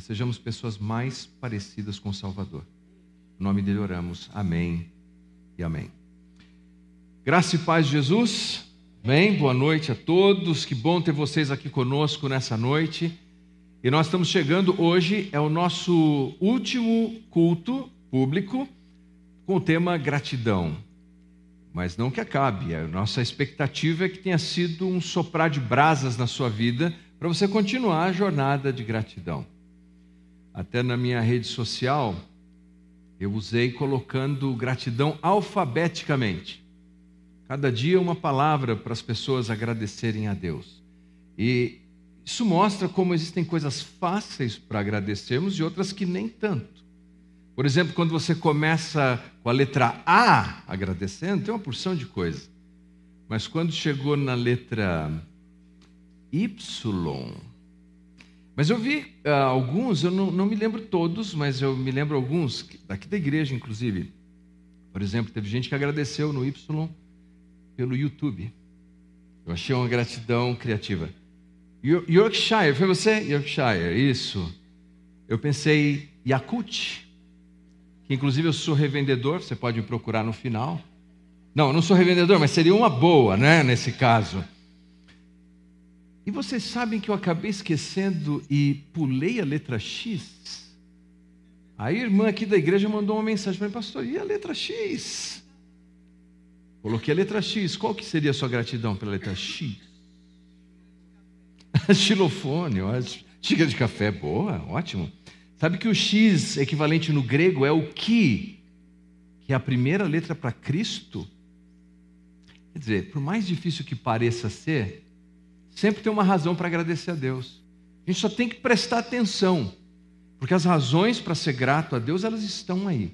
Mas sejamos pessoas mais parecidas com o Salvador. Em nome dele oramos. Amém e amém. Graça e paz de Jesus. Bem, boa noite a todos. Que bom ter vocês aqui conosco nessa noite. E nós estamos chegando hoje, é o nosso último culto público com o tema gratidão. Mas não que acabe, a nossa expectativa é que tenha sido um soprar de brasas na sua vida para você continuar a jornada de gratidão. Até na minha rede social, eu usei colocando gratidão alfabeticamente. Cada dia uma palavra para as pessoas agradecerem a Deus. E isso mostra como existem coisas fáceis para agradecermos e outras que nem tanto. Por exemplo, quando você começa com a letra A agradecendo, tem uma porção de coisa. Mas quando chegou na letra Y, mas eu vi uh, alguns, eu não, não, me lembro todos, mas eu me lembro alguns, daqui da igreja, inclusive. Por exemplo, teve gente que agradeceu no Y pelo YouTube. Eu achei uma gratidão criativa. Yorkshire, foi você? Yorkshire, isso. Eu pensei Yakut, que inclusive eu sou revendedor, você pode me procurar no final. Não, eu não sou revendedor, mas seria uma boa, né, nesse caso. E vocês sabem que eu acabei esquecendo e pulei a letra X? A irmã aqui da igreja mandou uma mensagem para mim, pastor, e a letra X? Coloquei a letra X, qual que seria a sua gratidão pela letra X? Xilofone, xícara de café, boa, ótimo. Sabe que o X equivalente no grego é o que, que é a primeira letra para Cristo? Quer dizer, por mais difícil que pareça ser, sempre tem uma razão para agradecer a Deus. A gente só tem que prestar atenção, porque as razões para ser grato a Deus, elas estão aí.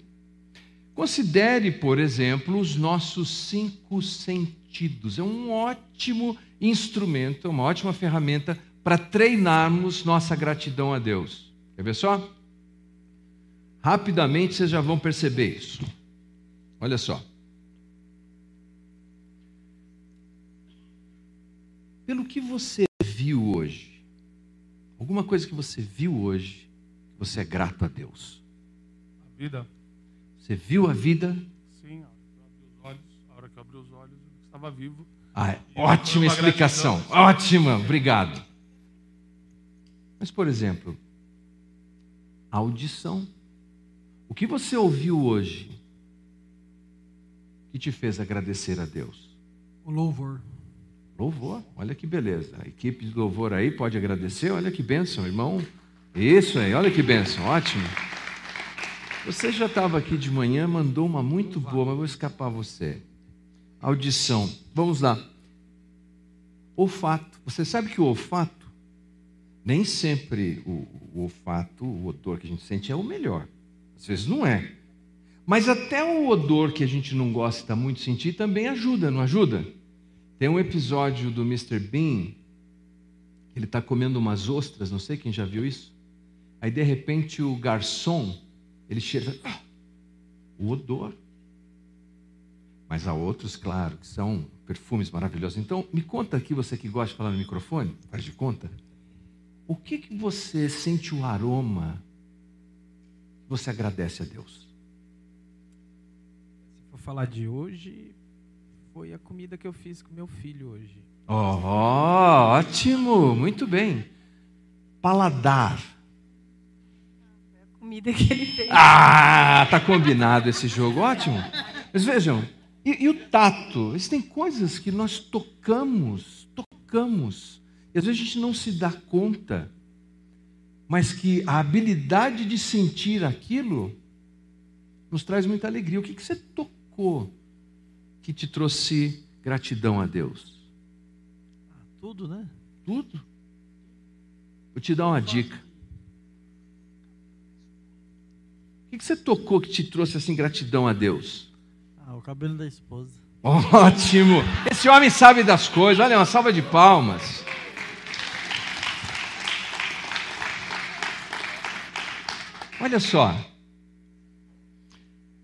Considere, por exemplo, os nossos cinco sentidos. É um ótimo instrumento, uma ótima ferramenta para treinarmos nossa gratidão a Deus. Quer ver só? Rapidamente vocês já vão perceber isso. Olha só. Pelo que você viu hoje, alguma coisa que você viu hoje, que você é grato a Deus. A vida. Você viu a vida? Sim, a hora que eu abri os olhos, eu estava vivo. Ah, ótima explicação, gratidão. ótima, obrigado. Mas, por exemplo, a audição. O que você ouviu hoje que te fez agradecer a Deus? O louvor. Louvor, olha que beleza. A equipe de louvor aí pode agradecer, olha que bênção, irmão. Isso aí, olha que bênção, ótimo. Você já estava aqui de manhã, mandou uma muito boa, mas vou escapar você. Audição, vamos lá. Olfato, você sabe que o olfato, nem sempre o, o olfato, o odor que a gente sente é o melhor. Às vezes não é. Mas até o odor que a gente não gosta muito sentir também ajuda, não ajuda? Tem um episódio do Mr. Bean, ele está comendo umas ostras, não sei quem já viu isso. Aí de repente o garçom, ele chega, ah, o odor. Mas há outros, claro, que são perfumes maravilhosos. Então, me conta aqui, você que gosta de falar no microfone, faz de conta. O que, que você sente o aroma que você agradece a Deus? Se for falar de hoje, foi a comida que eu fiz com meu filho hoje. Oh, ótimo, muito bem. Paladar. Foi a comida que ele fez. Ah, tá combinado esse jogo, ótimo. Mas vejam, e, e o tato? Existem coisas que nós tocamos, tocamos, e às vezes a gente não se dá conta, mas que a habilidade de sentir aquilo nos traz muita alegria. O que, que você tocou? Que te trouxe gratidão a Deus? Ah, tudo, né? Tudo. Vou te dar uma dica. que, que você tocou que te trouxe assim gratidão a Deus? Ah, o cabelo da esposa. Ótimo! Esse homem sabe das coisas. Olha, uma salva de palmas. Olha só.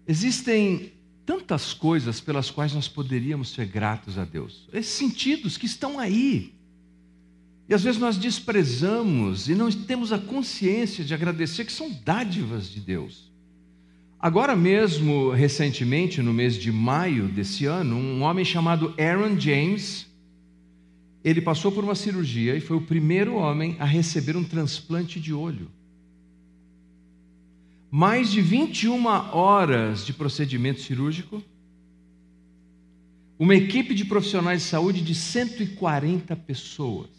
Existem tantas coisas pelas quais nós poderíamos ser gratos a Deus. Esses sentidos que estão aí. E às vezes nós desprezamos e não temos a consciência de agradecer que são dádivas de Deus. Agora mesmo, recentemente, no mês de maio desse ano, um homem chamado Aaron James, ele passou por uma cirurgia e foi o primeiro homem a receber um transplante de olho. Mais de 21 horas de procedimento cirúrgico, uma equipe de profissionais de saúde de 140 pessoas.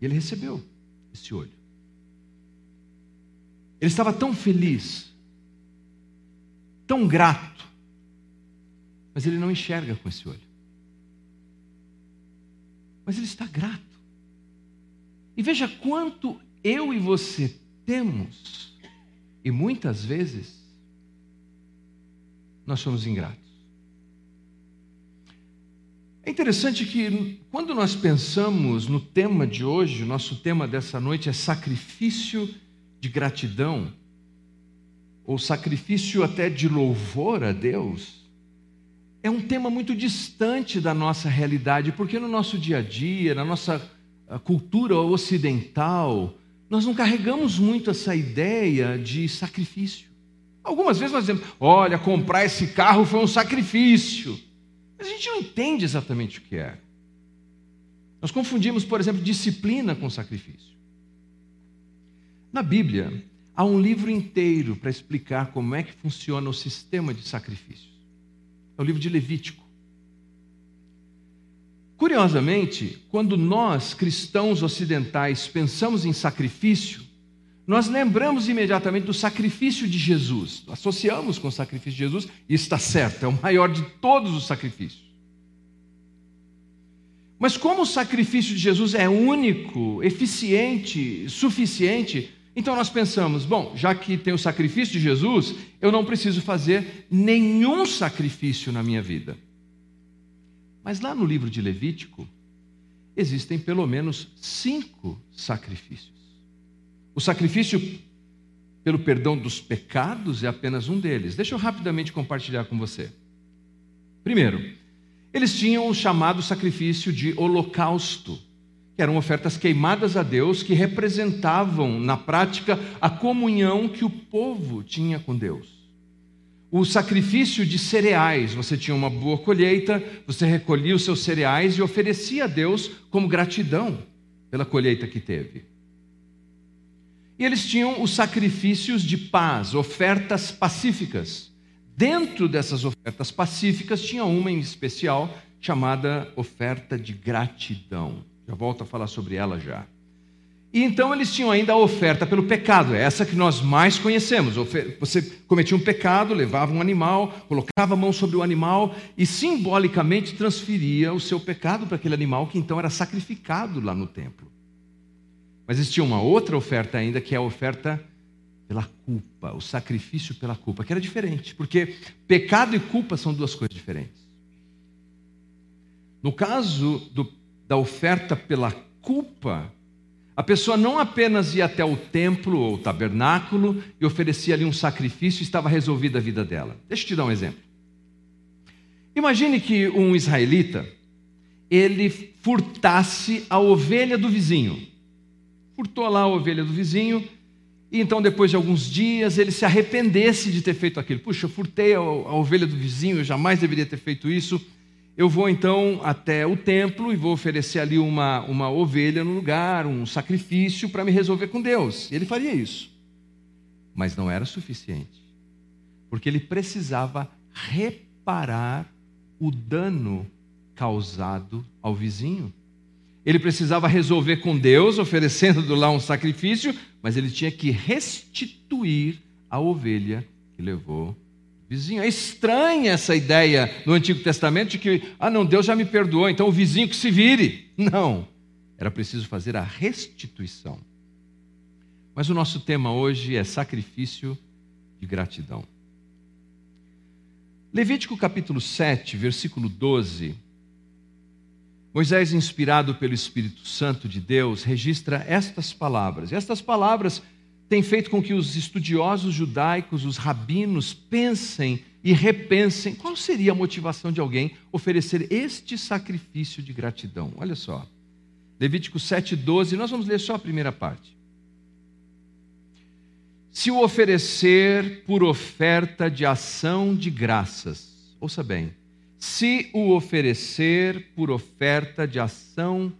E ele recebeu esse olho. Ele estava tão feliz, tão grato, mas ele não enxerga com esse olho. Mas ele está grato. E veja quanto eu e você temos, e muitas vezes nós somos ingratos. É interessante que quando nós pensamos no tema de hoje, o nosso tema dessa noite é sacrifício de gratidão, ou sacrifício até de louvor a Deus, é um tema muito distante da nossa realidade, porque no nosso dia a dia, na nossa cultura ocidental, nós não carregamos muito essa ideia de sacrifício. Algumas vezes nós dizemos: olha, comprar esse carro foi um sacrifício. Mas a gente não entende exatamente o que é. Nós confundimos, por exemplo, disciplina com sacrifício. Na Bíblia, há um livro inteiro para explicar como é que funciona o sistema de sacrifícios. É o livro de Levítico. Curiosamente, quando nós, cristãos ocidentais, pensamos em sacrifício, nós lembramos imediatamente do sacrifício de Jesus. Associamos com o sacrifício de Jesus e está certo, é o maior de todos os sacrifícios. Mas como o sacrifício de Jesus é único, eficiente, suficiente, então nós pensamos, bom, já que tem o sacrifício de Jesus, eu não preciso fazer nenhum sacrifício na minha vida. Mas lá no livro de Levítico, existem pelo menos cinco sacrifícios. O sacrifício pelo perdão dos pecados é apenas um deles. Deixa eu rapidamente compartilhar com você. Primeiro, eles tinham o chamado sacrifício de holocausto, que eram ofertas queimadas a Deus que representavam, na prática, a comunhão que o povo tinha com Deus o sacrifício de cereais. Você tinha uma boa colheita, você recolhia os seus cereais e oferecia a Deus como gratidão pela colheita que teve. E eles tinham os sacrifícios de paz, ofertas pacíficas. Dentro dessas ofertas pacíficas tinha uma em especial chamada oferta de gratidão. Já volto a falar sobre ela já. E então eles tinham ainda a oferta pelo pecado, é essa que nós mais conhecemos. Você cometia um pecado, levava um animal, colocava a mão sobre o animal e simbolicamente transferia o seu pecado para aquele animal que então era sacrificado lá no templo. Mas existia uma outra oferta ainda, que é a oferta pela culpa, o sacrifício pela culpa, que era diferente, porque pecado e culpa são duas coisas diferentes. No caso do, da oferta pela culpa, a pessoa não apenas ia até o templo ou tabernáculo e oferecia ali um sacrifício e estava resolvida a vida dela. Deixa eu te dar um exemplo. Imagine que um israelita ele furtasse a ovelha do vizinho. Furtou lá a ovelha do vizinho e então depois de alguns dias ele se arrependesse de ter feito aquilo. Puxa, eu furtei a, a ovelha do vizinho, eu jamais deveria ter feito isso eu vou então até o templo e vou oferecer ali uma, uma ovelha no lugar, um sacrifício para me resolver com Deus. Ele faria isso. Mas não era suficiente, porque ele precisava reparar o dano causado ao vizinho. Ele precisava resolver com Deus, oferecendo lá um sacrifício, mas ele tinha que restituir a ovelha que levou Vizinho, é estranha essa ideia no Antigo Testamento de que, ah, não, Deus já me perdoou, então o vizinho que se vire. Não, era preciso fazer a restituição. Mas o nosso tema hoje é sacrifício de gratidão. Levítico capítulo 7, versículo 12. Moisés, inspirado pelo Espírito Santo de Deus, registra estas palavras. Estas palavras têm feito com que os estudiosos judaicos, os rabinos, pensem e repensem qual seria a motivação de alguém oferecer este sacrifício de gratidão. Olha só. Levítico 7,12, nós vamos ler só a primeira parte. Se o oferecer por oferta de ação de graças, ouça bem, se o oferecer por oferta de ação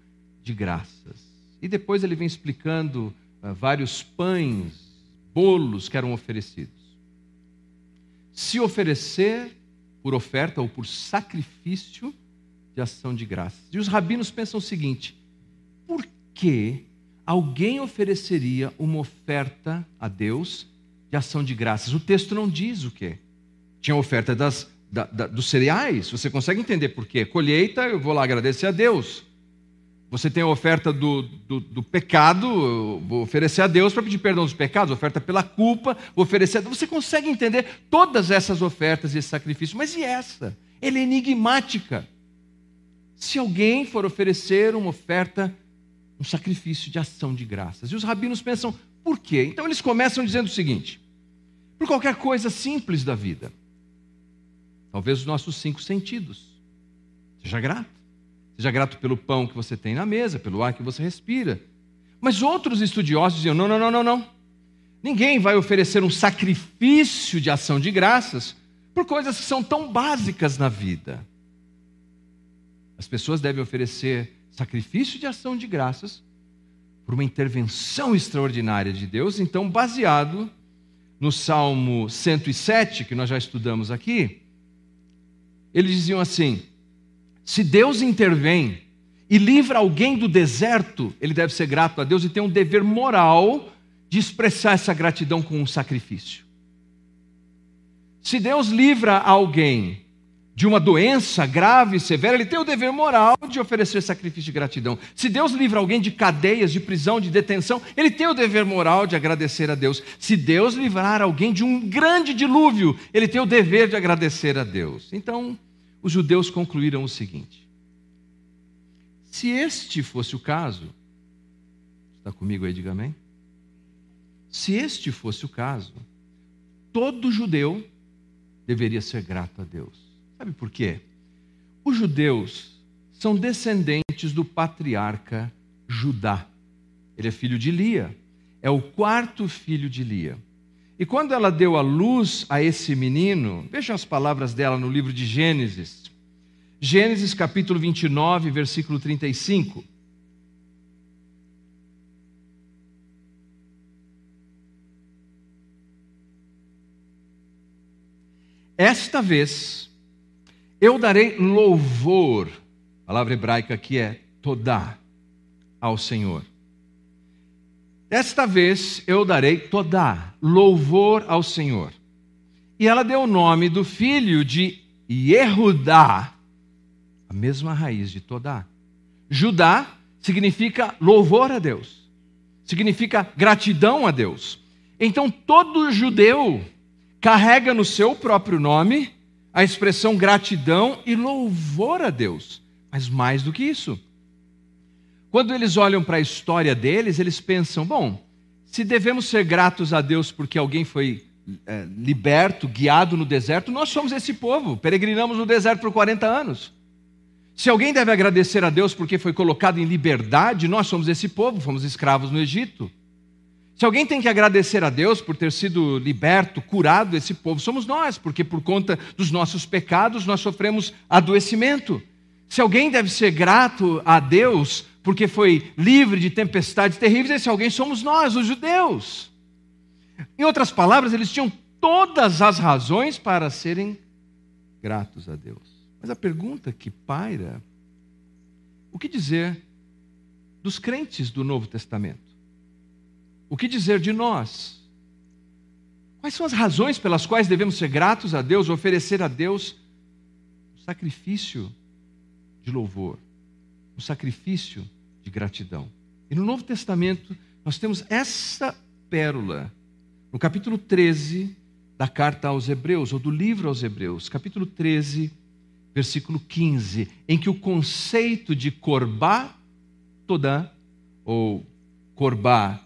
de graças. E depois ele vem explicando vários pães, bolos que eram oferecidos. Se oferecer por oferta ou por sacrifício de ação de graças. E os rabinos pensam o seguinte: por que alguém ofereceria uma oferta a Deus de ação de graças? O texto não diz o quê. Tinha oferta das, da, da, dos cereais, você consegue entender por quê? Colheita, eu vou lá agradecer a Deus. Você tem a oferta do, do, do pecado, vou oferecer a Deus para pedir perdão dos pecados, oferta pela culpa, vou oferecer a Deus. Você consegue entender todas essas ofertas e esse sacrifício, mas e essa? Ela é enigmática. Se alguém for oferecer uma oferta, um sacrifício de ação de graças. E os rabinos pensam, por quê? Então eles começam dizendo o seguinte: por qualquer coisa simples da vida, talvez os nossos cinco sentidos, seja grato. Seja grato pelo pão que você tem na mesa, pelo ar que você respira. Mas outros estudiosos diziam: não, não, não, não, não. Ninguém vai oferecer um sacrifício de ação de graças por coisas que são tão básicas na vida. As pessoas devem oferecer sacrifício de ação de graças por uma intervenção extraordinária de Deus, então baseado no Salmo 107, que nós já estudamos aqui, eles diziam assim: se Deus intervém e livra alguém do deserto, ele deve ser grato a Deus e tem um dever moral de expressar essa gratidão com um sacrifício. Se Deus livra alguém de uma doença grave e severa, ele tem o dever moral de oferecer sacrifício de gratidão. Se Deus livra alguém de cadeias, de prisão, de detenção, ele tem o dever moral de agradecer a Deus. Se Deus livrar alguém de um grande dilúvio, ele tem o dever de agradecer a Deus. Então, os judeus concluíram o seguinte: se este fosse o caso, está comigo aí, diga amém? Se este fosse o caso, todo judeu deveria ser grato a Deus. Sabe por quê? Os judeus são descendentes do patriarca Judá. Ele é filho de Lia, é o quarto filho de Lia. E quando ela deu a luz a esse menino, vejam as palavras dela no livro de Gênesis. Gênesis capítulo 29, versículo 35. Esta vez eu darei louvor, a palavra hebraica aqui é todá, ao Senhor. Desta vez eu darei todá, louvor ao Senhor. E ela deu o nome do filho de Yehudá, a mesma raiz de todá. Judá significa louvor a Deus, significa gratidão a Deus. Então todo judeu carrega no seu próprio nome a expressão gratidão e louvor a Deus. Mas mais do que isso, quando eles olham para a história deles, eles pensam: bom, se devemos ser gratos a Deus porque alguém foi é, liberto, guiado no deserto, nós somos esse povo, peregrinamos no deserto por 40 anos. Se alguém deve agradecer a Deus porque foi colocado em liberdade, nós somos esse povo, fomos escravos no Egito. Se alguém tem que agradecer a Deus por ter sido liberto, curado esse povo, somos nós, porque por conta dos nossos pecados nós sofremos adoecimento. Se alguém deve ser grato a Deus porque foi livre de tempestades terríveis, esse alguém somos nós, os judeus. Em outras palavras, eles tinham todas as razões para serem gratos a Deus. Mas a pergunta que paira: o que dizer dos crentes do Novo Testamento? O que dizer de nós? Quais são as razões pelas quais devemos ser gratos a Deus, oferecer a Deus o sacrifício de louvor? um sacrifício de gratidão. E no Novo Testamento, nós temos essa pérola. No capítulo 13 da carta aos Hebreus, ou do livro aos Hebreus, capítulo 13, versículo 15, em que o conceito de corbá todã, ou corbá,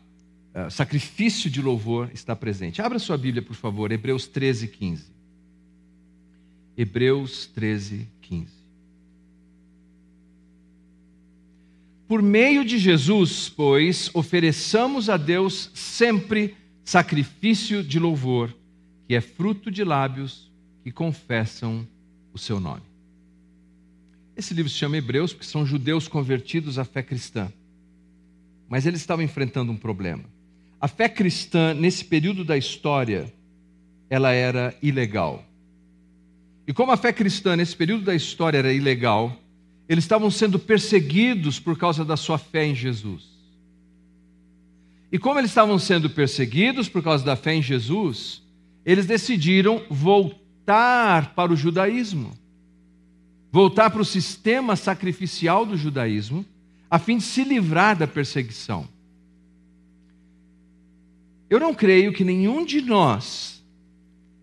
uh, sacrifício de louvor, está presente. Abra sua Bíblia, por favor, Hebreus 13, 15. Hebreus 13, 15. Por meio de Jesus, pois, ofereçamos a Deus sempre sacrifício de louvor, que é fruto de lábios que confessam o seu nome. Esse livro se chama Hebreus porque são judeus convertidos à fé cristã. Mas eles estavam enfrentando um problema. A fé cristã, nesse período da história, ela era ilegal. E como a fé cristã, nesse período da história, era ilegal, eles estavam sendo perseguidos por causa da sua fé em Jesus. E como eles estavam sendo perseguidos por causa da fé em Jesus, eles decidiram voltar para o judaísmo, voltar para o sistema sacrificial do judaísmo, a fim de se livrar da perseguição. Eu não creio que nenhum de nós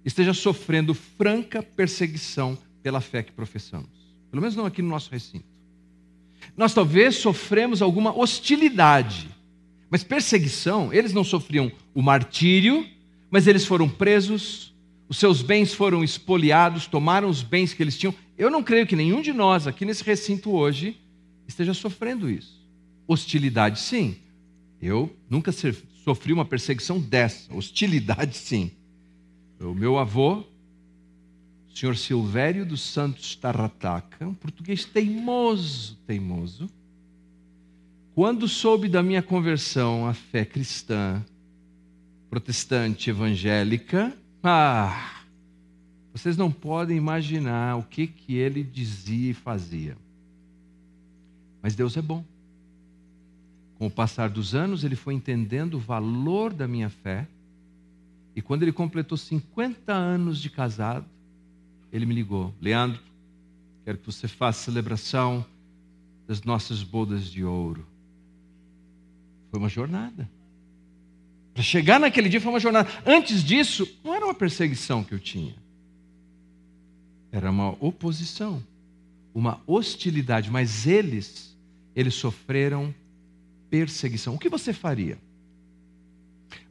esteja sofrendo franca perseguição pela fé que professamos. Pelo menos não aqui no nosso recinto. Nós talvez sofremos alguma hostilidade, mas perseguição, eles não sofriam o martírio, mas eles foram presos, os seus bens foram expoliados, tomaram os bens que eles tinham. Eu não creio que nenhum de nós aqui nesse recinto hoje esteja sofrendo isso. Hostilidade, sim. Eu nunca sofri uma perseguição dessa. Hostilidade, sim. O meu avô, senhor Silvério dos Santos Tarrataca, um português teimoso, teimoso, quando soube da minha conversão à fé cristã, protestante evangélica, ah, vocês não podem imaginar o que, que ele dizia e fazia. Mas Deus é bom. Com o passar dos anos, ele foi entendendo o valor da minha fé e quando ele completou 50 anos de casado, ele me ligou: Leandro, quero que você faça celebração das nossas bodas de ouro. Foi uma jornada. Para chegar naquele dia foi uma jornada. Antes disso, não era uma perseguição que eu tinha. Era uma oposição, uma hostilidade, mas eles, eles sofreram perseguição. O que você faria?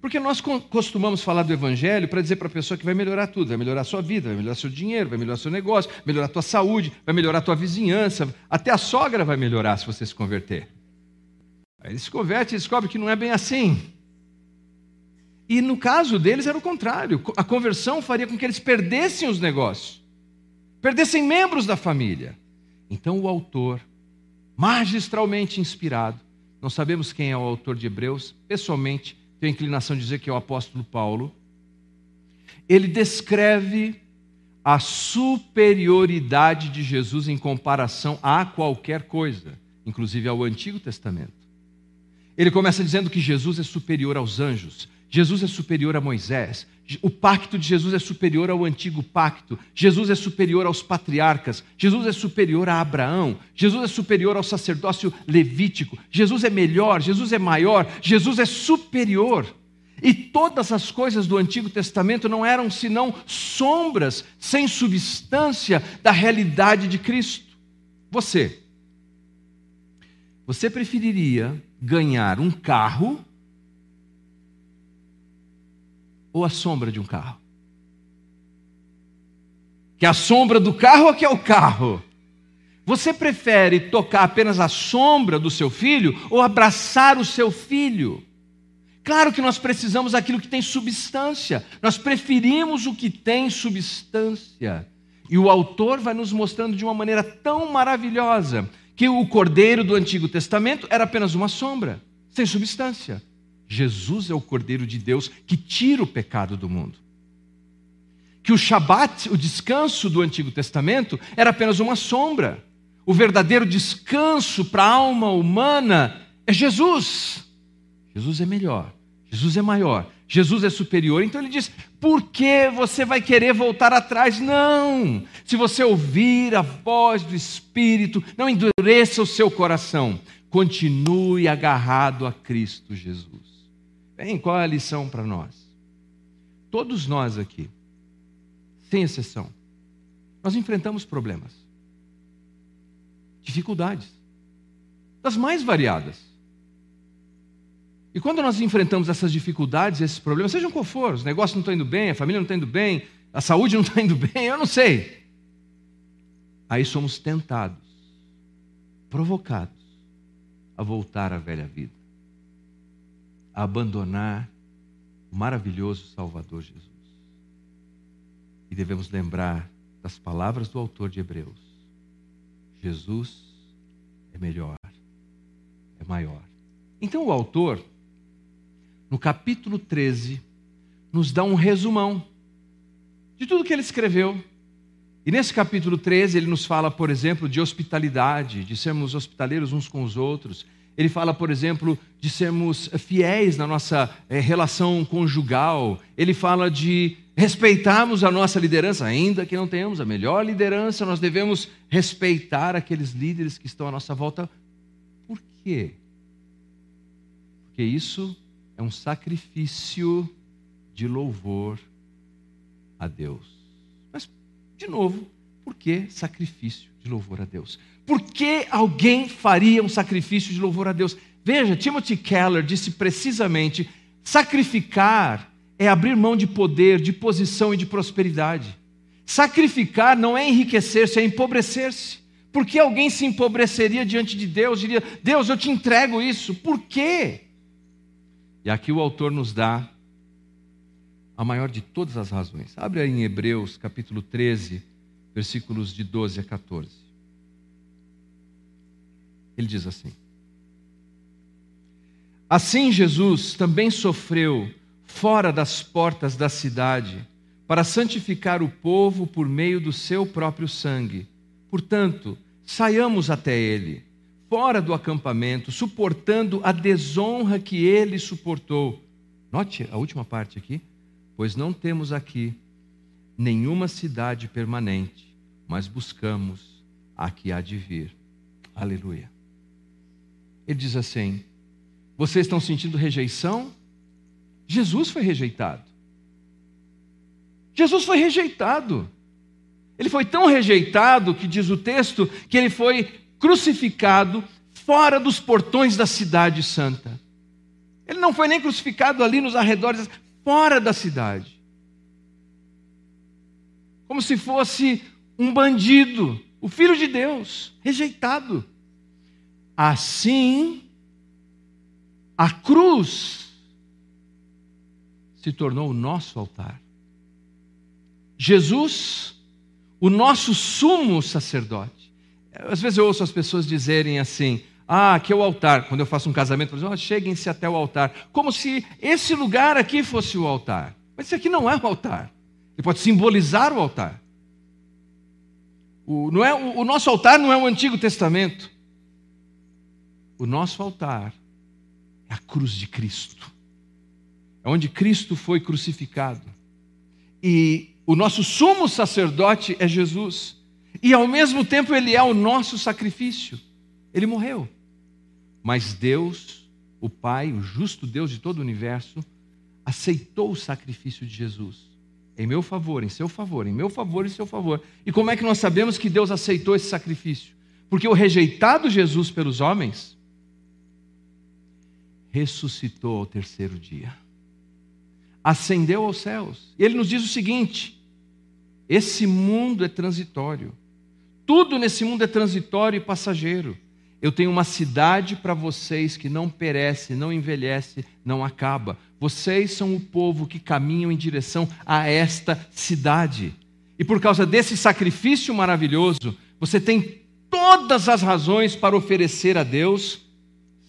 Porque nós costumamos falar do Evangelho para dizer para a pessoa que vai melhorar tudo, vai melhorar sua vida, vai melhorar seu dinheiro, vai melhorar seu negócio, vai melhorar a tua saúde, vai melhorar a tua vizinhança, até a sogra vai melhorar se você se converter. Aí ele se converte e descobre que não é bem assim. E no caso deles era o contrário. A conversão faria com que eles perdessem os negócios, perdessem membros da família. Então o autor, magistralmente inspirado, não sabemos quem é o autor de Hebreus, pessoalmente, tenho inclinação de dizer que é o apóstolo Paulo, ele descreve a superioridade de Jesus em comparação a qualquer coisa, inclusive ao Antigo Testamento. Ele começa dizendo que Jesus é superior aos anjos, Jesus é superior a Moisés, o pacto de Jesus é superior ao antigo pacto. Jesus é superior aos patriarcas. Jesus é superior a Abraão. Jesus é superior ao sacerdócio levítico. Jesus é melhor. Jesus é maior. Jesus é superior. E todas as coisas do Antigo Testamento não eram senão sombras sem substância da realidade de Cristo. Você, você preferiria ganhar um carro ou a sombra de um carro? Que a sombra do carro ou que é o carro? Você prefere tocar apenas a sombra do seu filho ou abraçar o seu filho? Claro que nós precisamos daquilo que tem substância, nós preferimos o que tem substância. E o autor vai nos mostrando de uma maneira tão maravilhosa que o cordeiro do Antigo Testamento era apenas uma sombra, sem substância. Jesus é o Cordeiro de Deus que tira o pecado do mundo. Que o Shabat, o descanso do Antigo Testamento, era apenas uma sombra. O verdadeiro descanso para a alma humana é Jesus. Jesus é melhor, Jesus é maior, Jesus é superior. Então ele diz: por que você vai querer voltar atrás? Não! Se você ouvir a voz do Espírito, não endureça o seu coração, continue agarrado a Cristo Jesus. Bem, qual é a lição para nós? Todos nós aqui, sem exceção, nós enfrentamos problemas, dificuldades, das mais variadas. E quando nós enfrentamos essas dificuldades, esses problemas, sejam qual for, os negócios não estão indo bem, a família não está indo bem, a saúde não está indo bem, eu não sei. Aí somos tentados, provocados a voltar à velha vida, a abandonar o maravilhoso Salvador Jesus. E devemos lembrar das palavras do autor de Hebreus: Jesus é melhor, é maior. Então o autor, no capítulo 13, nos dá um resumão de tudo que ele escreveu. E nesse capítulo 13, ele nos fala, por exemplo, de hospitalidade, de sermos hospitaleiros uns com os outros. Ele fala, por exemplo, de sermos fiéis na nossa é, relação conjugal. Ele fala de respeitarmos a nossa liderança, ainda que não tenhamos a melhor liderança, nós devemos respeitar aqueles líderes que estão à nossa volta. Por quê? Porque isso é um sacrifício de louvor a Deus. Mas, de novo, por que sacrifício de louvor a Deus? Por que alguém faria um sacrifício de louvor a Deus? Veja, Timothy Keller disse precisamente: sacrificar é abrir mão de poder, de posição e de prosperidade. Sacrificar não é enriquecer-se, é empobrecer-se. Por que alguém se empobreceria diante de Deus? Diria: Deus, eu te entrego isso. Por quê? E aqui o autor nos dá a maior de todas as razões. Abre aí em Hebreus, capítulo 13, versículos de 12 a 14. Ele diz assim: Assim Jesus também sofreu fora das portas da cidade, para santificar o povo por meio do seu próprio sangue. Portanto, saiamos até ele, fora do acampamento, suportando a desonra que ele suportou. Note a última parte aqui. Pois não temos aqui nenhuma cidade permanente, mas buscamos a que há de vir. Aleluia. Ele diz assim: Vocês estão sentindo rejeição? Jesus foi rejeitado. Jesus foi rejeitado. Ele foi tão rejeitado que diz o texto que ele foi crucificado fora dos portões da cidade santa. Ele não foi nem crucificado ali nos arredores, fora da cidade. Como se fosse um bandido, o filho de Deus, rejeitado. Assim, a cruz se tornou o nosso altar. Jesus, o nosso sumo sacerdote. Às vezes eu ouço as pessoas dizerem assim: ah, aqui é o altar. Quando eu faço um casamento, por exemplo, cheguem-se até o altar. Como se esse lugar aqui fosse o altar. Mas isso aqui não é o altar. Ele pode simbolizar o altar. O, não é, o, o nosso altar não é o Antigo Testamento. O nosso altar é a cruz de Cristo é onde Cristo foi crucificado. E o nosso sumo sacerdote é Jesus. E ao mesmo tempo ele é o nosso sacrifício. Ele morreu. Mas Deus, o Pai, o justo Deus de todo o universo, aceitou o sacrifício de Jesus. Em meu favor, em seu favor, em meu favor e seu favor. E como é que nós sabemos que Deus aceitou esse sacrifício? Porque o rejeitado Jesus pelos homens ressuscitou ao terceiro dia ascendeu aos céus. E ele nos diz o seguinte: esse mundo é transitório. Tudo nesse mundo é transitório e passageiro. Eu tenho uma cidade para vocês que não perece, não envelhece, não acaba. Vocês são o povo que caminham em direção a esta cidade. E por causa desse sacrifício maravilhoso, você tem todas as razões para oferecer a Deus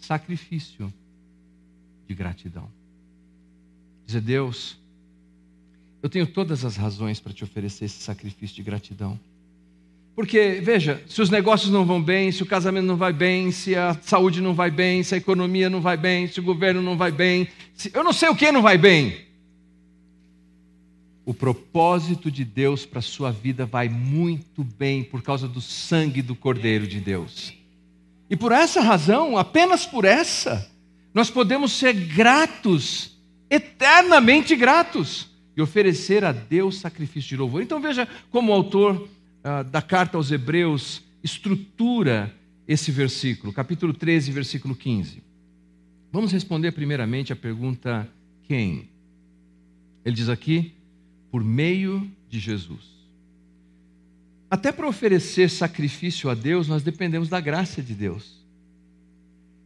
sacrifício de gratidão. Dizer, Deus, eu tenho todas as razões para te oferecer esse sacrifício de gratidão. Porque, veja, se os negócios não vão bem, se o casamento não vai bem, se a saúde não vai bem, se a economia não vai bem, se o governo não vai bem, se... eu não sei o que não vai bem. O propósito de Deus para a sua vida vai muito bem por causa do sangue do Cordeiro de Deus. E por essa razão, apenas por essa, nós podemos ser gratos eternamente gratos e oferecer a Deus sacrifício de louvor. Então veja como o autor ah, da carta aos Hebreus estrutura esse versículo, capítulo 13, versículo 15. Vamos responder primeiramente a pergunta: quem? Ele diz aqui, por meio de Jesus. Até para oferecer sacrifício a Deus, nós dependemos da graça de Deus.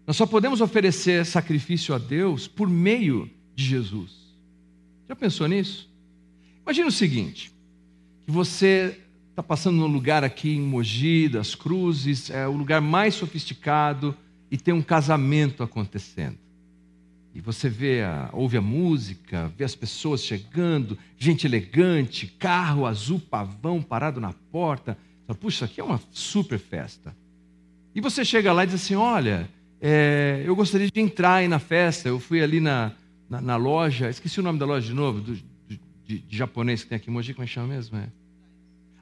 Nós só podemos oferecer sacrifício a Deus por meio de Jesus. Já pensou nisso? Imagina o seguinte: que você está passando num lugar aqui em Mogi das Cruzes, é o lugar mais sofisticado e tem um casamento acontecendo. E você vê, a, ouve a música, vê as pessoas chegando, gente elegante, carro azul pavão parado na porta. Puxa, aqui é uma super festa. E você chega lá e diz assim: Olha, é, eu gostaria de entrar aí na festa. Eu fui ali na, na, na loja, esqueci o nome da loja de novo, do, de, de, japonês que tem aqui em Mogi, como é que chama mesmo? É.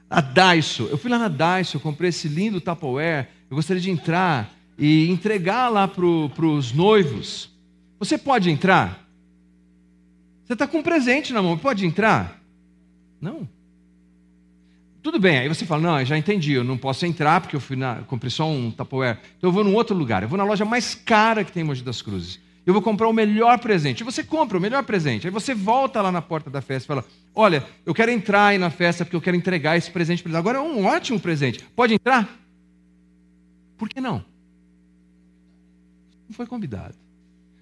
A Daiso. Eu fui lá na Daiso, comprei esse lindo Tupperware. Eu gostaria de entrar e entregar lá para os noivos. Você pode entrar? Você está com um presente na mão, pode entrar? Não. Tudo bem, aí você fala, não, eu já entendi, eu não posso entrar porque eu fui na, comprei só um Tupperware. Então eu vou num outro lugar, eu vou na loja mais cara que tem em Mogi das Cruzes. Eu vou comprar o melhor presente. E você compra o melhor presente. Aí você volta lá na porta da festa e fala, olha, eu quero entrar aí na festa porque eu quero entregar esse presente para eles. Agora é um ótimo presente. Pode entrar? Por que não? Não foi convidado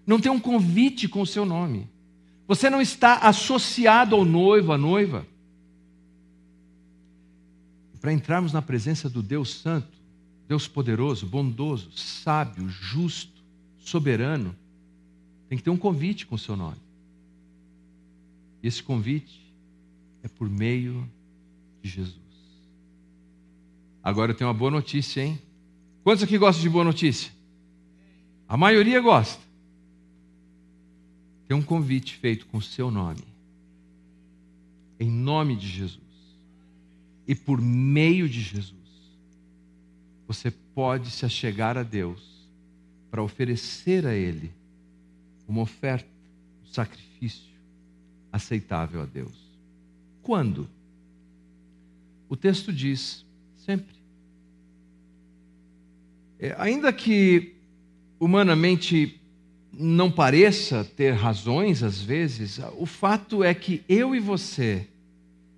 não tem um convite com o seu nome. Você não está associado ao noivo, à noiva. Para entrarmos na presença do Deus Santo, Deus poderoso, bondoso, sábio, justo, soberano, tem que ter um convite com o seu nome. E esse convite é por meio de Jesus. Agora eu tenho uma boa notícia, hein? Quantos aqui gostam de boa notícia? A maioria gosta tem um convite feito com o seu nome. Em nome de Jesus. E por meio de Jesus, você pode se achegar a Deus para oferecer a Ele uma oferta, um sacrifício aceitável a Deus. Quando? O texto diz sempre. É, ainda que humanamente não pareça ter razões às vezes, o fato é que eu e você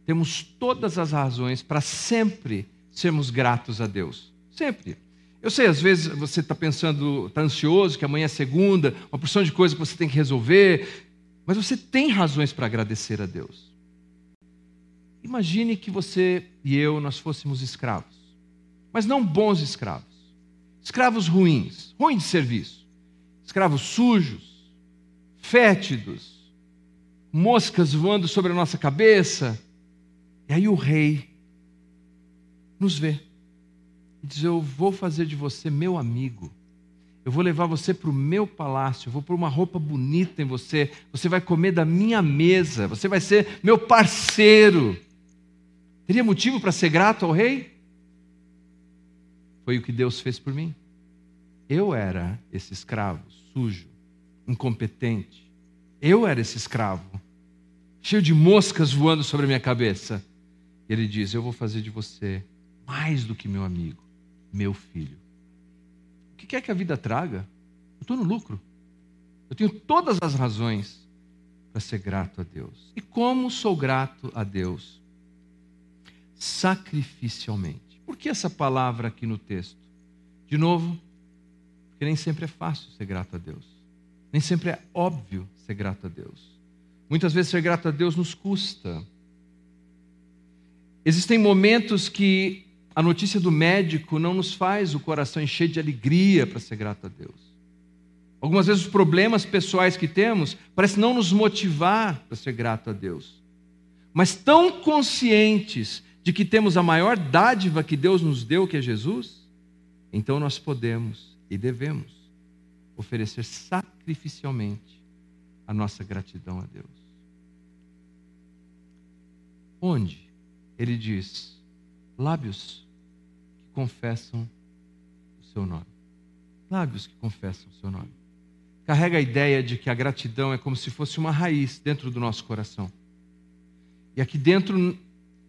temos todas as razões para sempre sermos gratos a Deus. Sempre. Eu sei, às vezes você está pensando, está ansioso, que amanhã é segunda, uma porção de coisas que você tem que resolver, mas você tem razões para agradecer a Deus. Imagine que você e eu, nós fôssemos escravos, mas não bons escravos, escravos ruins, ruins de serviço escravos sujos, fétidos, moscas voando sobre a nossa cabeça. E aí o rei nos vê e diz: Eu vou fazer de você meu amigo. Eu vou levar você para o meu palácio, eu vou pôr uma roupa bonita em você, você vai comer da minha mesa, você vai ser meu parceiro. Teria motivo para ser grato ao rei? Foi o que Deus fez por mim. Eu era esse escravo sujo, incompetente. Eu era esse escravo, cheio de moscas voando sobre a minha cabeça. E ele diz: Eu vou fazer de você mais do que meu amigo, meu filho. O que quer que a vida traga? Eu estou no lucro. Eu tenho todas as razões para ser grato a Deus. E como sou grato a Deus? Sacrificialmente. Por que essa palavra aqui no texto? De novo, porque nem sempre é fácil ser grato a Deus. Nem sempre é óbvio ser grato a Deus. Muitas vezes ser grato a Deus nos custa. Existem momentos que a notícia do médico não nos faz o coração encher de alegria para ser grato a Deus. Algumas vezes os problemas pessoais que temos parecem não nos motivar para ser grato a Deus. Mas tão conscientes de que temos a maior dádiva que Deus nos deu, que é Jesus, então nós podemos e devemos oferecer sacrificialmente a nossa gratidão a Deus. Onde? Ele diz: lábios que confessam o seu nome. Lábios que confessam o seu nome. carrega a ideia de que a gratidão é como se fosse uma raiz dentro do nosso coração. E aqui dentro,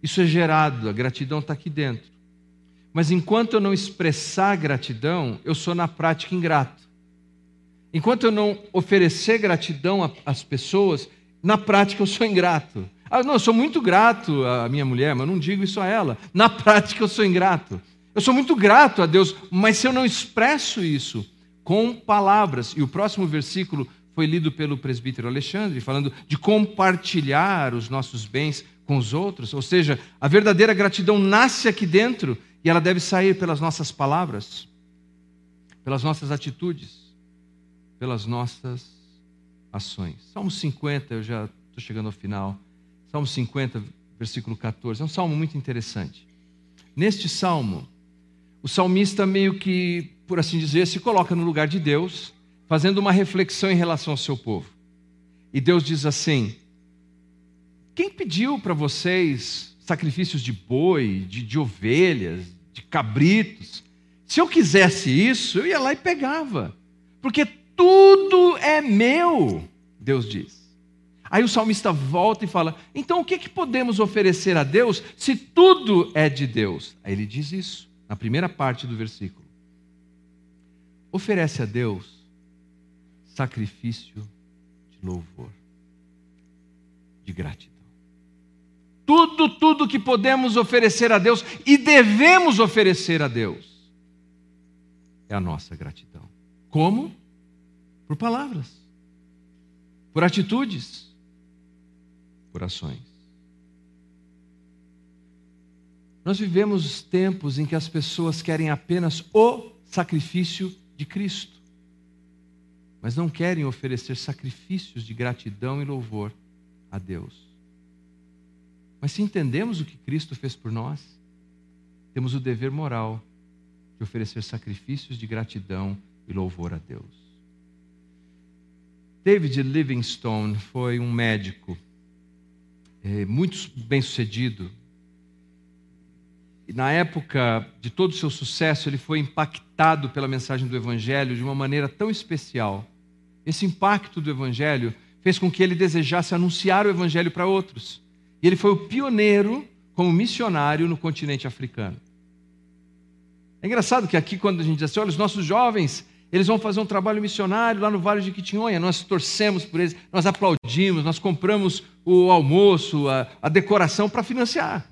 isso é gerado, a gratidão está aqui dentro. Mas enquanto eu não expressar gratidão, eu sou na prática ingrato. Enquanto eu não oferecer gratidão às pessoas, na prática eu sou ingrato. Ah, não, eu sou muito grato à minha mulher, mas não digo isso a ela. Na prática eu sou ingrato. Eu sou muito grato a Deus, mas se eu não expresso isso com palavras, e o próximo versículo foi lido pelo presbítero Alexandre, falando de compartilhar os nossos bens com os outros, ou seja, a verdadeira gratidão nasce aqui dentro e ela deve sair pelas nossas palavras, pelas nossas atitudes, pelas nossas ações. Salmo 50, eu já estou chegando ao final. Salmo 50, versículo 14, é um salmo muito interessante. Neste salmo, o salmista meio que, por assim dizer, se coloca no lugar de Deus, fazendo uma reflexão em relação ao seu povo. E Deus diz assim: Quem pediu para vocês sacrifícios de boi, de, de ovelhas, de cabritos? Se eu quisesse isso, eu ia lá e pegava, porque tudo é meu, Deus diz. Aí o salmista volta e fala: então o que, que podemos oferecer a Deus se tudo é de Deus? Aí ele diz isso, na primeira parte do versículo. Oferece a Deus sacrifício de louvor, de gratidão. Tudo, tudo que podemos oferecer a Deus e devemos oferecer a Deus é a nossa gratidão. Como? Por palavras, por atitudes por ações. Nós vivemos tempos em que as pessoas querem apenas o sacrifício de Cristo, mas não querem oferecer sacrifícios de gratidão e louvor a Deus. Mas se entendemos o que Cristo fez por nós, temos o dever moral de oferecer sacrifícios de gratidão e louvor a Deus. David Livingstone foi um médico é, muito bem sucedido. E na época de todo o seu sucesso, ele foi impactado pela mensagem do Evangelho de uma maneira tão especial. Esse impacto do Evangelho fez com que ele desejasse anunciar o Evangelho para outros. E ele foi o pioneiro como missionário no continente africano. É engraçado que aqui, quando a gente diz assim, olha, os nossos jovens eles vão fazer um trabalho missionário lá no Vale de Quitinhonha. Nós torcemos por eles, nós aplaudimos, nós compramos o almoço, a, a decoração para financiar.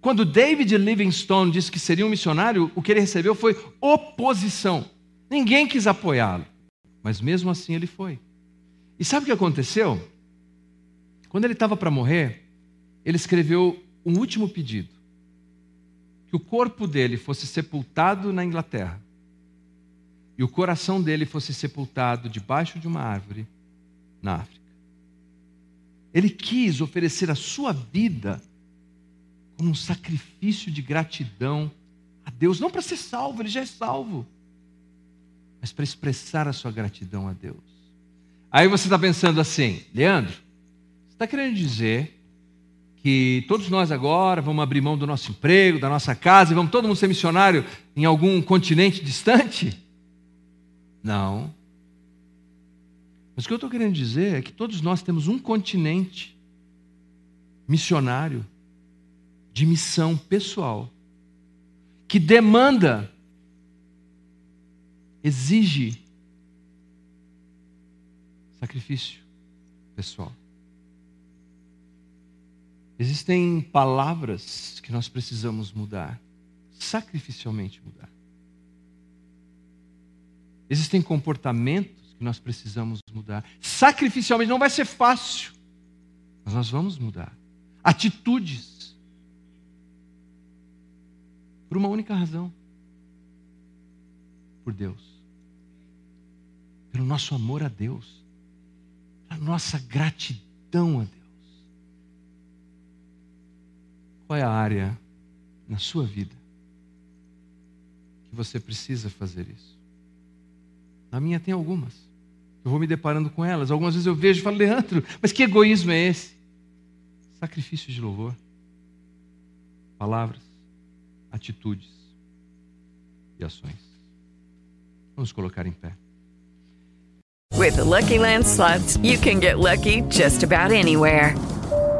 Quando David Livingstone disse que seria um missionário, o que ele recebeu foi oposição. Ninguém quis apoiá-lo, mas mesmo assim ele foi. E sabe o que aconteceu? Quando ele estava para morrer, ele escreveu um último pedido: que o corpo dele fosse sepultado na Inglaterra e o coração dele fosse sepultado debaixo de uma árvore na África. Ele quis oferecer a sua vida como um sacrifício de gratidão a Deus, não para ser salvo, ele já é salvo, mas para expressar a sua gratidão a Deus. Aí você está pensando assim, Leandro, você está querendo dizer que todos nós agora vamos abrir mão do nosso emprego, da nossa casa e vamos todo mundo ser missionário em algum continente distante? Não. Mas o que eu estou querendo dizer é que todos nós temos um continente missionário de missão pessoal que demanda, exige sacrifício pessoal. Existem palavras que nós precisamos mudar, sacrificialmente mudar. Existem comportamentos que nós precisamos mudar. Sacrificialmente não vai ser fácil, mas nós vamos mudar. Atitudes. Por uma única razão: por Deus. Pelo nosso amor a Deus. Pela nossa gratidão a Deus. Qual é a área na sua vida que você precisa fazer isso? Na minha tem algumas. Eu vou me deparando com elas. Algumas vezes eu vejo e falo, Leandro, mas que egoísmo é esse? Sacrifício de louvor. Palavras, atitudes e ações. Vamos colocar em pé. With the Lucky Land slots, you can get lucky just about anywhere.